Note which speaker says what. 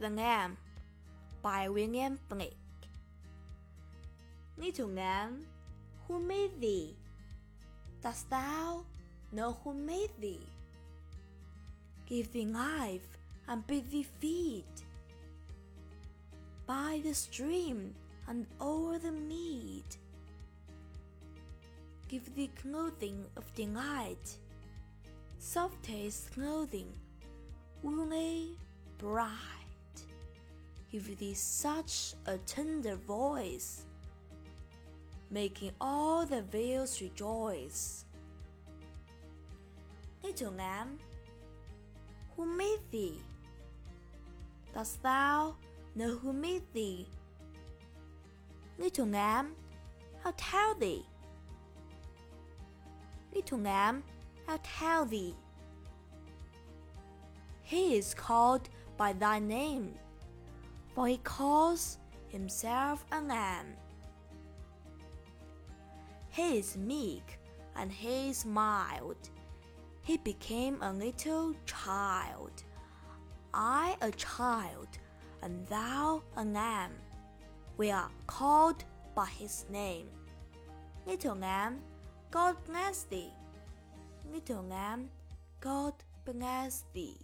Speaker 1: The Lamb by William Blake. Little lamb, who made thee? Dost thou know who made thee? Give thee life and bid thee feed by the stream and o'er the mead. Give thee clothing of delight, softest clothing, woolly, bright. Give thee such a tender voice, making all the vales rejoice. Little lamb, who made thee? Dost thou know who made thee? Little lamb, I'll tell thee. Little lamb, I'll tell thee. He is called by thy name, for he calls himself a lamb. He is meek and he is mild. He became a little child. I a child, and thou a lamb. We are called by his name. Little lamb, God bless thee. Little lamb, God bless thee.